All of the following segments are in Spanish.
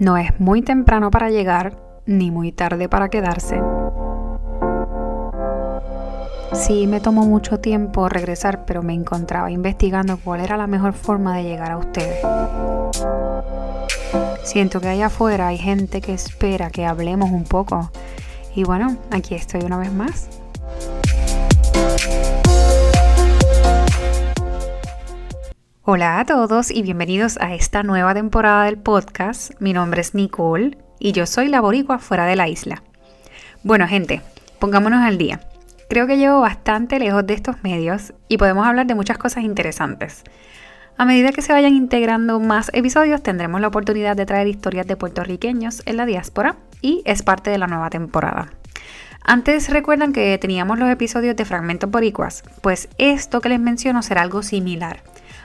No es muy temprano para llegar ni muy tarde para quedarse. Sí, me tomó mucho tiempo regresar, pero me encontraba investigando cuál era la mejor forma de llegar a ustedes. Siento que allá afuera hay gente que espera que hablemos un poco. Y bueno, aquí estoy una vez más. Hola a todos y bienvenidos a esta nueva temporada del podcast. Mi nombre es Nicole y yo soy la boricua fuera de la isla. Bueno gente, pongámonos al día. Creo que llevo bastante lejos de estos medios y podemos hablar de muchas cosas interesantes. A medida que se vayan integrando más episodios tendremos la oportunidad de traer historias de puertorriqueños en la diáspora y es parte de la nueva temporada. Antes recuerdan que teníamos los episodios de Fragmentos Boricuas, pues esto que les menciono será algo similar.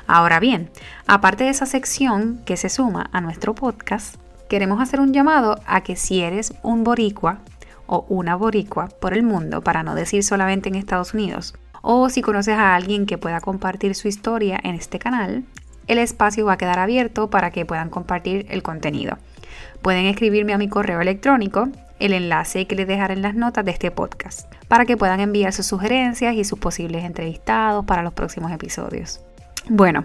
Ahora bien, aparte de esa sección que se suma a nuestro podcast, queremos hacer un llamado a que si eres un boricua o una boricua por el mundo, para no decir solamente en Estados Unidos, o si conoces a alguien que pueda compartir su historia en este canal, el espacio va a quedar abierto para que puedan compartir el contenido. Pueden escribirme a mi correo electrónico, el enlace que les dejaré en las notas de este podcast, para que puedan enviar sus sugerencias y sus posibles entrevistados para los próximos episodios. Bueno,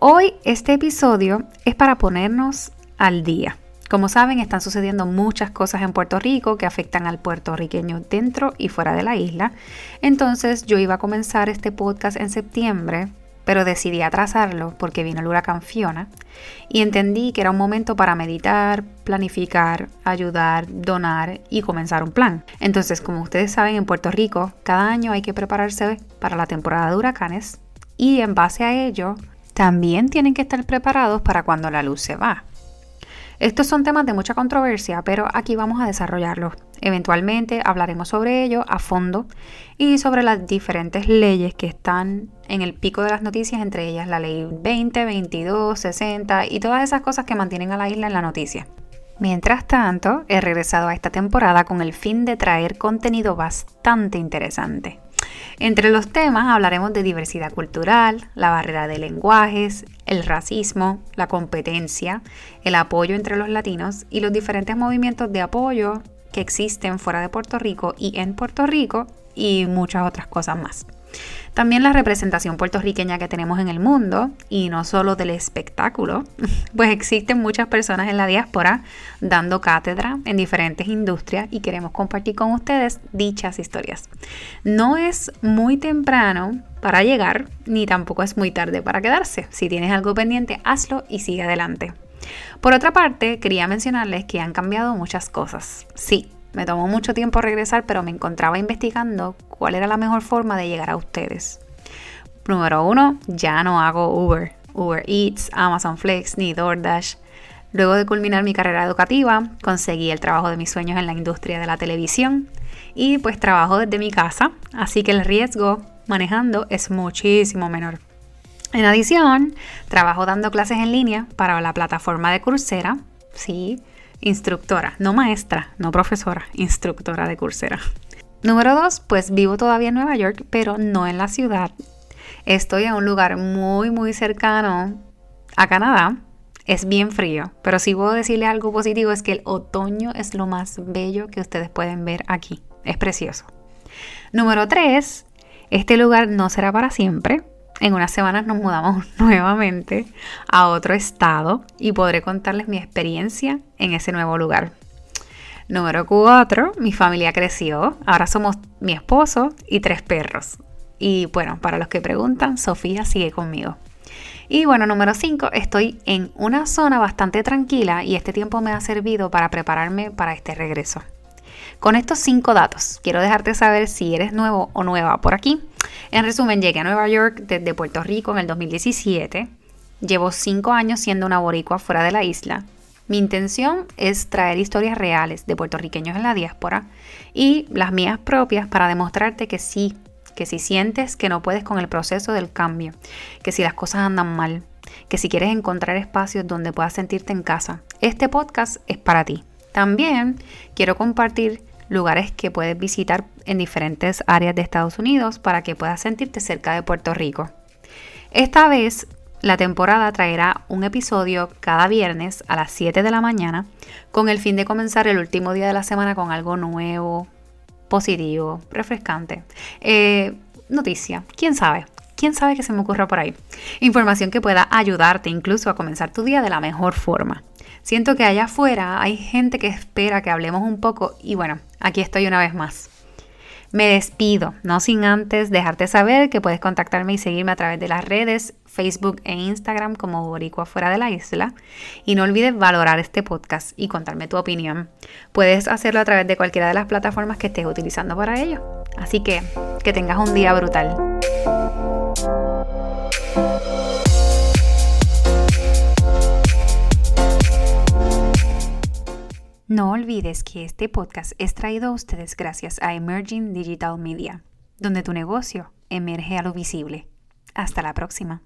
hoy este episodio es para ponernos al día. Como saben, están sucediendo muchas cosas en Puerto Rico que afectan al puertorriqueño dentro y fuera de la isla. Entonces yo iba a comenzar este podcast en septiembre, pero decidí atrasarlo porque vino el huracán Fiona y entendí que era un momento para meditar, planificar, ayudar, donar y comenzar un plan. Entonces, como ustedes saben, en Puerto Rico cada año hay que prepararse para la temporada de huracanes y en base a ello también tienen que estar preparados para cuando la luz se va. Estos son temas de mucha controversia, pero aquí vamos a desarrollarlos. Eventualmente hablaremos sobre ello a fondo y sobre las diferentes leyes que están en el pico de las noticias, entre ellas la ley 20, 22, 60 y todas esas cosas que mantienen a la isla en la noticia. Mientras tanto, he regresado a esta temporada con el fin de traer contenido bastante interesante. Entre los temas hablaremos de diversidad cultural, la barrera de lenguajes, el racismo, la competencia, el apoyo entre los latinos y los diferentes movimientos de apoyo que existen fuera de Puerto Rico y en Puerto Rico y muchas otras cosas más. También la representación puertorriqueña que tenemos en el mundo, y no solo del espectáculo, pues existen muchas personas en la diáspora dando cátedra en diferentes industrias y queremos compartir con ustedes dichas historias. No es muy temprano para llegar, ni tampoco es muy tarde para quedarse. Si tienes algo pendiente, hazlo y sigue adelante. Por otra parte, quería mencionarles que han cambiado muchas cosas. Sí, me tomó mucho tiempo regresar, pero me encontraba investigando cuál era la mejor forma de llegar a ustedes. Número uno, ya no hago Uber, Uber Eats, Amazon Flex ni DoorDash. Luego de culminar mi carrera educativa, conseguí el trabajo de mis sueños en la industria de la televisión y pues trabajo desde mi casa, así que el riesgo manejando es muchísimo menor. En adición, trabajo dando clases en línea para la plataforma de Coursera, sí, instructora, no maestra, no profesora, instructora de Coursera. Número dos, pues vivo todavía en Nueva York, pero no en la ciudad. Estoy en un lugar muy, muy cercano a Canadá. Es bien frío, pero si puedo decirle algo positivo es que el otoño es lo más bello que ustedes pueden ver aquí. Es precioso. Número tres, este lugar no será para siempre en unas semanas nos mudamos nuevamente a otro estado y podré contarles mi experiencia en ese nuevo lugar. Número 4, mi familia creció. Ahora somos mi esposo y tres perros. Y bueno, para los que preguntan, Sofía sigue conmigo. Y bueno, número 5, estoy en una zona bastante tranquila y este tiempo me ha servido para prepararme para este regreso. Con estos cinco datos, quiero dejarte saber si eres nuevo o nueva por aquí. En resumen, llegué a Nueva York desde Puerto Rico en el 2017. Llevo cinco años siendo una boricua fuera de la isla. Mi intención es traer historias reales de puertorriqueños en la diáspora y las mías propias para demostrarte que sí, que si sientes que no puedes con el proceso del cambio, que si las cosas andan mal, que si quieres encontrar espacios donde puedas sentirte en casa, este podcast es para ti. También quiero compartir lugares que puedes visitar en diferentes áreas de Estados Unidos para que puedas sentirte cerca de Puerto Rico. Esta vez La temporada traerá un episodio cada viernes a las 7 de la mañana con el fin de comenzar el último día de la semana con algo nuevo, positivo, refrescante. Eh, noticia, quién sabe, quién sabe que se me ocurra por ahí. Información que pueda ayudarte incluso a comenzar tu día de la mejor forma. Siento que allá afuera hay gente que espera que hablemos un poco y bueno, aquí estoy una vez más. Me despido, no sin antes dejarte saber que puedes contactarme y seguirme a través de las redes Facebook e Instagram como Boricua fuera de la isla. Y no olvides valorar este podcast y contarme tu opinión. Puedes hacerlo a través de cualquiera de las plataformas que estés utilizando para ello. Así que que tengas un día brutal. No olvides que este podcast es traído a ustedes gracias a Emerging Digital Media, donde tu negocio emerge a lo visible. Hasta la próxima.